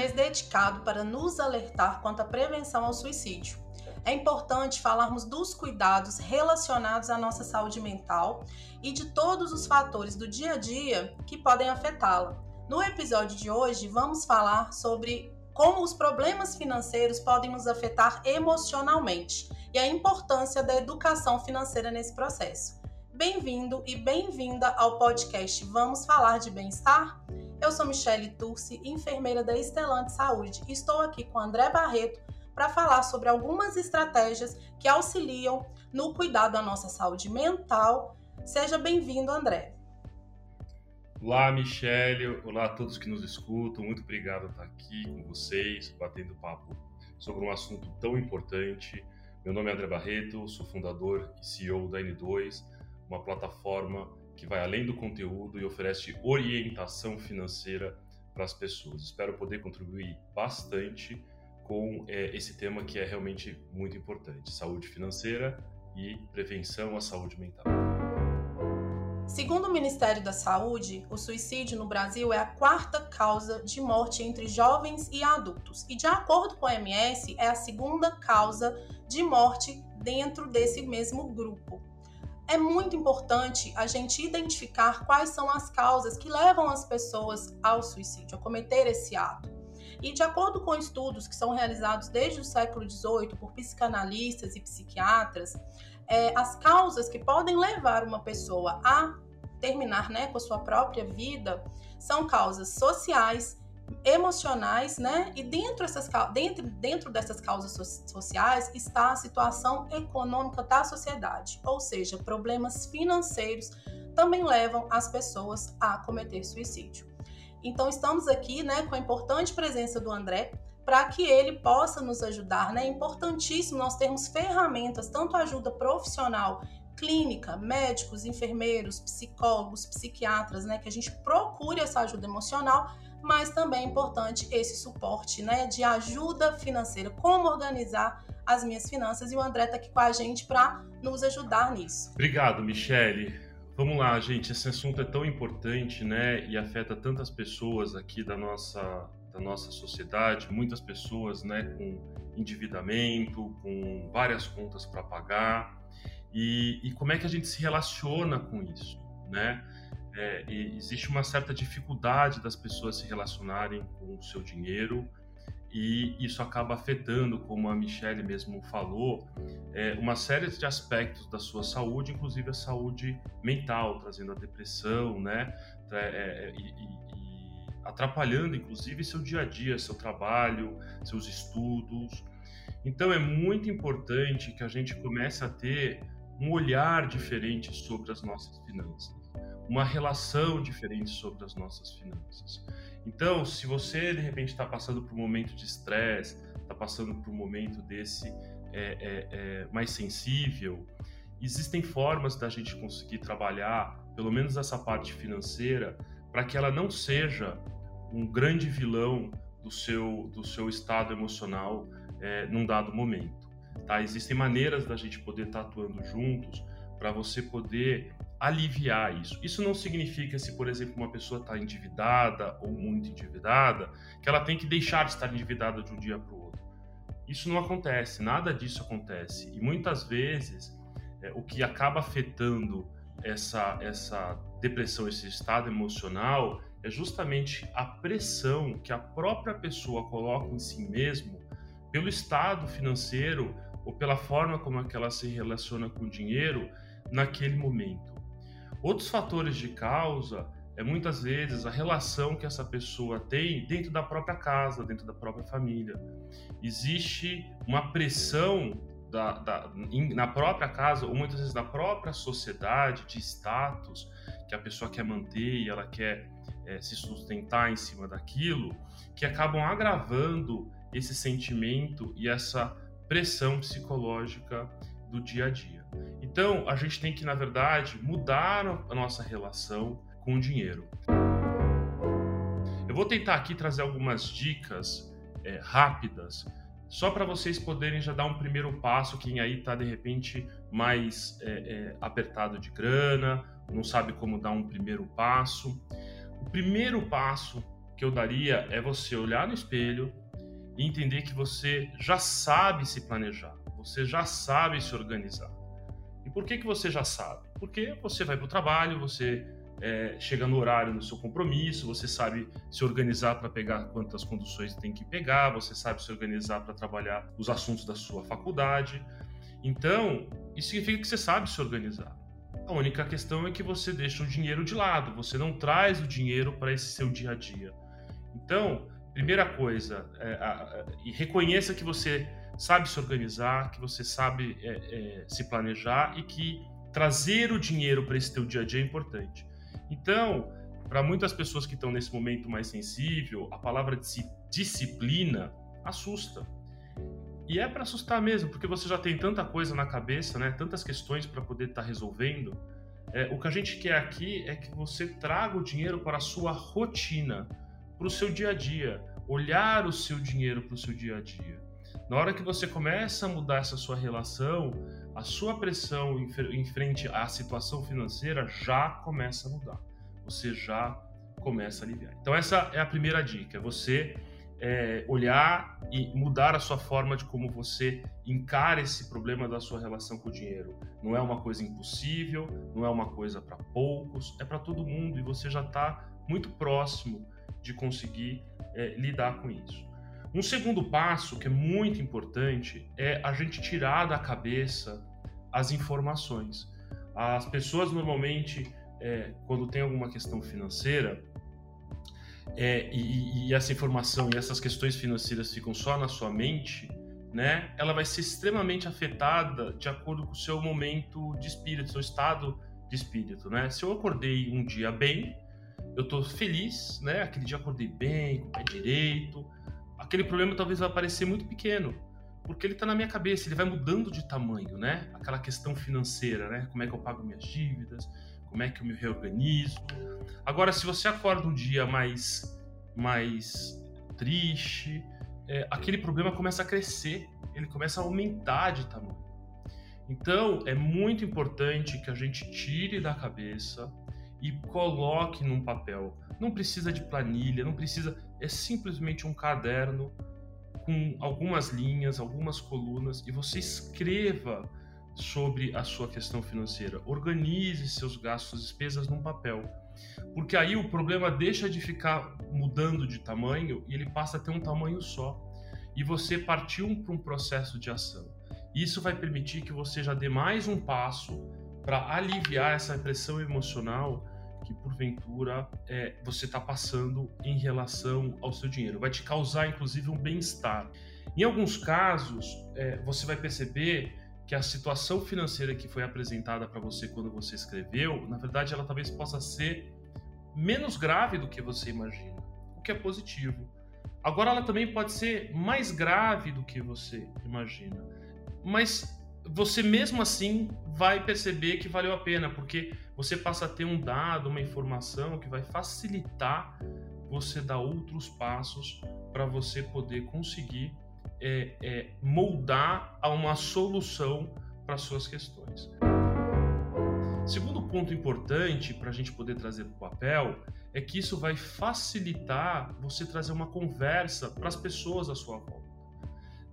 mês dedicado para nos alertar quanto à prevenção ao suicídio. É importante falarmos dos cuidados relacionados à nossa saúde mental e de todos os fatores do dia a dia que podem afetá-la. No episódio de hoje, vamos falar sobre como os problemas financeiros podem nos afetar emocionalmente e a importância da educação financeira nesse processo. Bem-vindo e bem-vinda ao podcast Vamos Falar de Bem-Estar? Eu sou Michele Turci, enfermeira da Estelante Saúde, e estou aqui com André Barreto para falar sobre algumas estratégias que auxiliam no cuidado da nossa saúde mental. Seja bem-vindo, André. Olá, Michele. Olá a todos que nos escutam. Muito obrigado por estar aqui com vocês, batendo papo sobre um assunto tão importante. Meu nome é André Barreto, sou fundador e CEO da N2, uma plataforma que vai além do conteúdo e oferece orientação financeira para as pessoas. Espero poder contribuir bastante com é, esse tema que é realmente muito importante: saúde financeira e prevenção à saúde mental. Segundo o Ministério da Saúde, o suicídio no Brasil é a quarta causa de morte entre jovens e adultos. E de acordo com a OMS, é a segunda causa de morte dentro desse mesmo grupo é muito importante a gente identificar quais são as causas que levam as pessoas ao suicídio, a cometer esse ato. E de acordo com estudos que são realizados desde o século XVIII por psicanalistas e psiquiatras, é, as causas que podem levar uma pessoa a terminar né, com a sua própria vida são causas sociais, emocionais, né? E dentro, essas, dentro, dentro dessas causas sociais está a situação econômica da sociedade, ou seja, problemas financeiros também levam as pessoas a cometer suicídio. Então estamos aqui, né, com a importante presença do André para que ele possa nos ajudar, né? É importantíssimo nós termos ferramentas, tanto ajuda profissional clínica, médicos, enfermeiros, psicólogos, psiquiatras, né, que a gente procure essa ajuda emocional mas também é importante esse suporte, né, de ajuda financeira, como organizar as minhas finanças e o André está aqui com a gente para nos ajudar nisso. Obrigado, Michele. Vamos lá, gente, esse assunto é tão importante, né, e afeta tantas pessoas aqui da nossa da nossa sociedade, muitas pessoas, né, com endividamento, com várias contas para pagar. E, e como é que a gente se relaciona com isso, né? é, existe uma certa dificuldade das pessoas se relacionarem com o seu dinheiro e isso acaba afetando, como a Michelle mesmo falou, é, uma série de aspectos da sua saúde, inclusive a saúde mental, trazendo a depressão, né, é, é, e, e atrapalhando, inclusive, seu dia a dia, seu trabalho, seus estudos. Então, é muito importante que a gente comece a ter um olhar diferente sobre as nossas finanças uma relação diferente sobre as nossas finanças. Então, se você de repente está passando por um momento de estresse, está passando por um momento desse é, é, é, mais sensível, existem formas da gente conseguir trabalhar, pelo menos essa parte financeira, para que ela não seja um grande vilão do seu, do seu estado emocional é, num dado momento. Tá? Existem maneiras da gente poder estar tá atuando juntos para você poder aliviar isso. Isso não significa se, por exemplo, uma pessoa está endividada ou muito endividada, que ela tem que deixar de estar endividada de um dia para o outro. Isso não acontece, nada disso acontece. E muitas vezes é, o que acaba afetando essa, essa depressão, esse estado emocional, é justamente a pressão que a própria pessoa coloca em si mesmo pelo estado financeiro ou pela forma como é que ela se relaciona com o dinheiro naquele momento. Outros fatores de causa é muitas vezes a relação que essa pessoa tem dentro da própria casa, dentro da própria família. Existe uma pressão da, da, na própria casa, ou muitas vezes na própria sociedade, de status que a pessoa quer manter e ela quer é, se sustentar em cima daquilo, que acabam agravando esse sentimento e essa pressão psicológica do dia a dia. Então, a gente tem que, na verdade, mudar a nossa relação com o dinheiro. Eu vou tentar aqui trazer algumas dicas é, rápidas, só para vocês poderem já dar um primeiro passo. Quem aí está de repente mais é, é, apertado de grana, não sabe como dar um primeiro passo. O primeiro passo que eu daria é você olhar no espelho e entender que você já sabe se planejar, você já sabe se organizar. E por que, que você já sabe? Porque você vai para o trabalho, você é, chega no horário no seu compromisso, você sabe se organizar para pegar quantas conduções tem que pegar, você sabe se organizar para trabalhar os assuntos da sua faculdade. Então, isso significa que você sabe se organizar. A única questão é que você deixa o dinheiro de lado, você não traz o dinheiro para esse seu dia a dia. Então, primeira coisa, é, a, e reconheça que você sabe se organizar, que você sabe é, é, se planejar e que trazer o dinheiro para esse teu dia a dia é importante. Então, para muitas pessoas que estão nesse momento mais sensível, a palavra disciplina assusta. E é para assustar mesmo, porque você já tem tanta coisa na cabeça, né? Tantas questões para poder estar tá resolvendo. É, o que a gente quer aqui é que você traga o dinheiro para a sua rotina, para o seu dia a dia, olhar o seu dinheiro para o seu dia a dia. Na hora que você começa a mudar essa sua relação, a sua pressão em frente à situação financeira já começa a mudar. Você já começa a aliviar. Então essa é a primeira dica, você é, olhar e mudar a sua forma de como você encara esse problema da sua relação com o dinheiro. Não é uma coisa impossível, não é uma coisa para poucos, é para todo mundo e você já está muito próximo de conseguir é, lidar com isso. Um segundo passo que é muito importante é a gente tirar da cabeça as informações. As pessoas normalmente, é, quando tem alguma questão financeira, é, e, e, essa informação e essas questões financeiras ficam só na sua mente, né? Ela vai ser extremamente afetada de acordo com o seu momento de espírito, seu estado de espírito, né? Se eu acordei um dia bem, eu tô feliz, né? Aquele dia acordei bem, com o pé direito. Aquele problema talvez vai parecer muito pequeno, porque ele tá na minha cabeça, ele vai mudando de tamanho, né? Aquela questão financeira, né? Como é que eu pago minhas dívidas, como é que eu me reorganizo. Agora, se você acorda um dia mais, mais triste, é, aquele problema começa a crescer, ele começa a aumentar de tamanho. Então, é muito importante que a gente tire da cabeça e coloque num papel. Não precisa de planilha, não precisa. É simplesmente um caderno com algumas linhas, algumas colunas e você escreva sobre a sua questão financeira. Organize seus gastos despesas num papel. Porque aí o problema deixa de ficar mudando de tamanho e ele passa a ter um tamanho só. E você partiu para um processo de ação. Isso vai permitir que você já dê mais um passo para aliviar essa pressão emocional que porventura é, você está passando em relação ao seu dinheiro. Vai te causar, inclusive, um bem-estar. Em alguns casos, é, você vai perceber que a situação financeira que foi apresentada para você quando você escreveu, na verdade, ela talvez possa ser menos grave do que você imagina, o que é positivo. Agora, ela também pode ser mais grave do que você imagina, mas você mesmo assim vai perceber que valeu a pena, porque você passa a ter um dado, uma informação que vai facilitar você dar outros passos para você poder conseguir é, é, moldar a uma solução para suas questões. Segundo ponto importante para a gente poder trazer para o papel é que isso vai facilitar você trazer uma conversa para as pessoas à sua volta.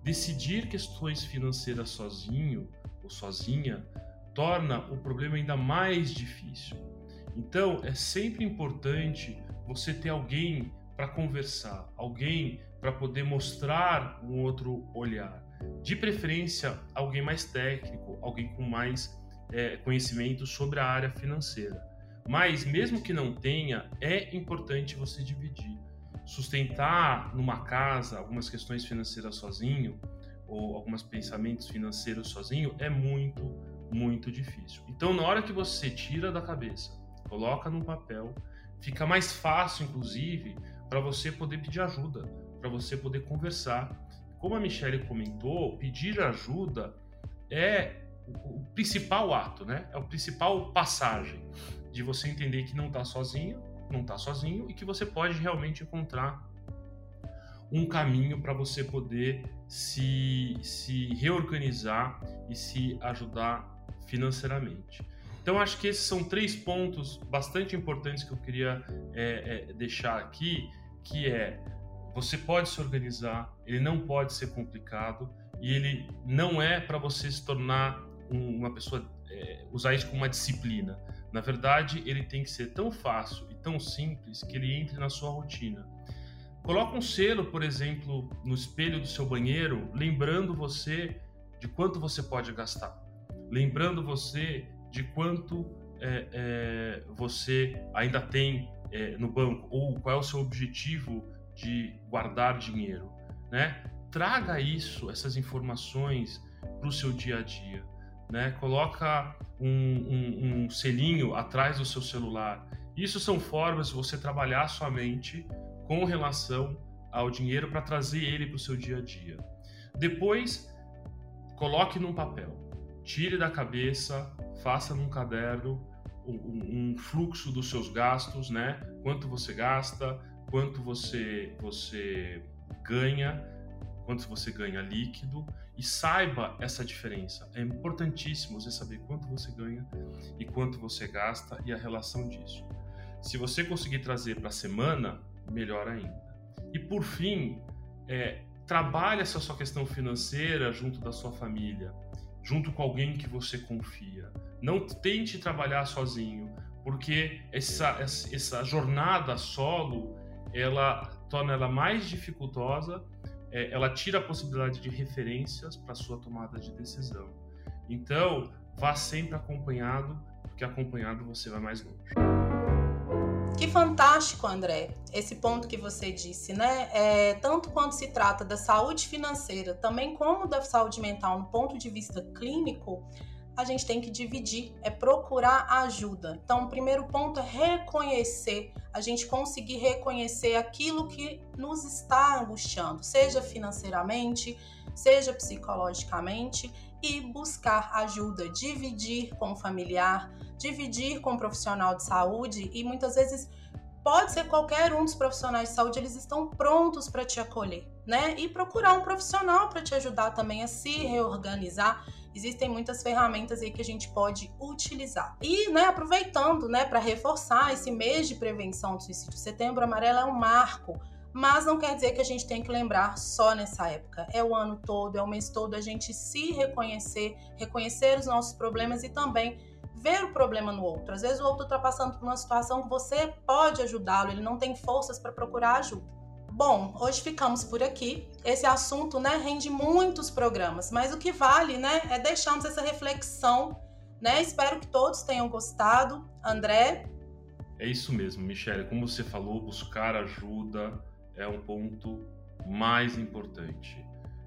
Decidir questões financeiras sozinho ou sozinha torna o problema ainda mais difícil. Então, é sempre importante você ter alguém para conversar, alguém para poder mostrar um outro olhar. De preferência, alguém mais técnico, alguém com mais é, conhecimento sobre a área financeira. Mas, mesmo que não tenha, é importante você dividir. Sustentar numa casa algumas questões financeiras sozinho, ou alguns pensamentos financeiros sozinho, é muito, muito difícil. Então, na hora que você tira da cabeça, coloca num papel, fica mais fácil, inclusive, para você poder pedir ajuda, para você poder conversar. Como a Michelle comentou, pedir ajuda é o, principal ato, né? É o principal passagem de você entender que não está sozinho, não está sozinho e que você pode realmente encontrar um caminho para você poder se, se reorganizar e se ajudar financeiramente. Então, acho que esses são três pontos bastante importantes que eu queria é, é, deixar aqui que é você pode se organizar, ele não pode ser complicado e ele não é para você se tornar um, uma pessoa é, usar isso como uma disciplina. Na verdade, ele tem que ser tão fácil tão simples que ele entre na sua rotina. Coloca um selo, por exemplo, no espelho do seu banheiro, lembrando você de quanto você pode gastar, lembrando você de quanto é, é, você ainda tem é, no banco ou qual é o seu objetivo de guardar dinheiro, né? Traga isso, essas informações para o seu dia a dia, né? Coloca um, um, um selinho atrás do seu celular. Isso são formas de você trabalhar a sua mente com relação ao dinheiro para trazer ele para o seu dia a dia. Depois, coloque num papel, tire da cabeça, faça num caderno um, um fluxo dos seus gastos, né? Quanto você gasta, quanto você você ganha, quanto você ganha líquido e saiba essa diferença. É importantíssimo você saber quanto você ganha e quanto você gasta e a relação disso. Se você conseguir trazer para a semana, melhor ainda. E por fim, é, trabalhe essa sua questão financeira junto da sua família, junto com alguém que você confia. Não tente trabalhar sozinho, porque essa, essa jornada solo ela torna ela mais dificultosa, é, ela tira a possibilidade de referências para sua tomada de decisão. Então, vá sempre acompanhado, porque acompanhado você vai mais longe. Que fantástico, André, esse ponto que você disse, né? É, tanto quando se trata da saúde financeira, também como da saúde mental no ponto de vista clínico, a gente tem que dividir, é procurar ajuda. Então, o primeiro ponto é reconhecer, a gente conseguir reconhecer aquilo que nos está angustiando, seja financeiramente, seja psicologicamente, e buscar ajuda, dividir com o familiar, dividir com o profissional de saúde e muitas vezes pode ser qualquer um dos profissionais de saúde, eles estão prontos para te acolher, né? E procurar um profissional para te ajudar também a se reorganizar. Existem muitas ferramentas aí que a gente pode utilizar. E, né, aproveitando, né, para reforçar esse mês de prevenção do suicídio, Setembro Amarelo é um marco mas não quer dizer que a gente tem que lembrar só nessa época. É o ano todo, é o mês todo a gente se reconhecer, reconhecer os nossos problemas e também ver o problema no outro. Às vezes o outro está passando por uma situação que você pode ajudá-lo, ele não tem forças para procurar ajuda. Bom, hoje ficamos por aqui. Esse assunto, né, rende muitos programas, mas o que vale, né, é deixarmos essa reflexão, né? Espero que todos tenham gostado. André? É isso mesmo, Michelle. Como você falou, buscar ajuda é um ponto mais importante.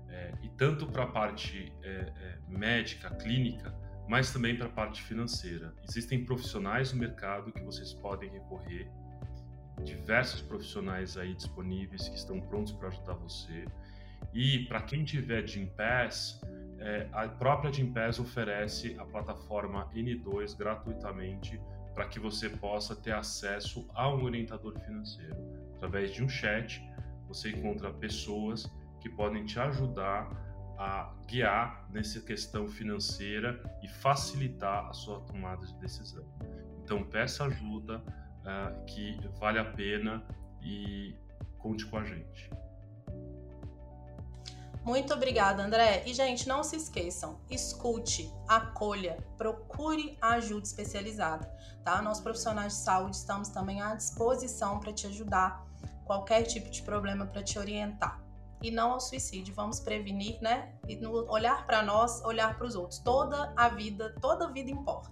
É, e tanto para a parte é, é, médica, clínica, mas também para a parte financeira. Existem profissionais no mercado que vocês podem recorrer, diversos profissionais aí disponíveis que estão prontos para ajudar você. E para quem tiver Gympass, é, a própria Gympass oferece a plataforma N2 gratuitamente para que você possa ter acesso a um orientador financeiro. Através de um chat, você encontra pessoas que podem te ajudar a guiar nessa questão financeira e facilitar a sua tomada de decisão. Então, peça ajuda uh, que vale a pena e conte com a gente. Muito obrigada, André. E, gente, não se esqueçam, escute, acolha, procure ajuda especializada, tá? Nós, profissionais de saúde, estamos também à disposição para te ajudar, qualquer tipo de problema para te orientar e não ao suicídio. Vamos prevenir, né? E no olhar para nós, olhar para os outros. Toda a vida, toda a vida importa.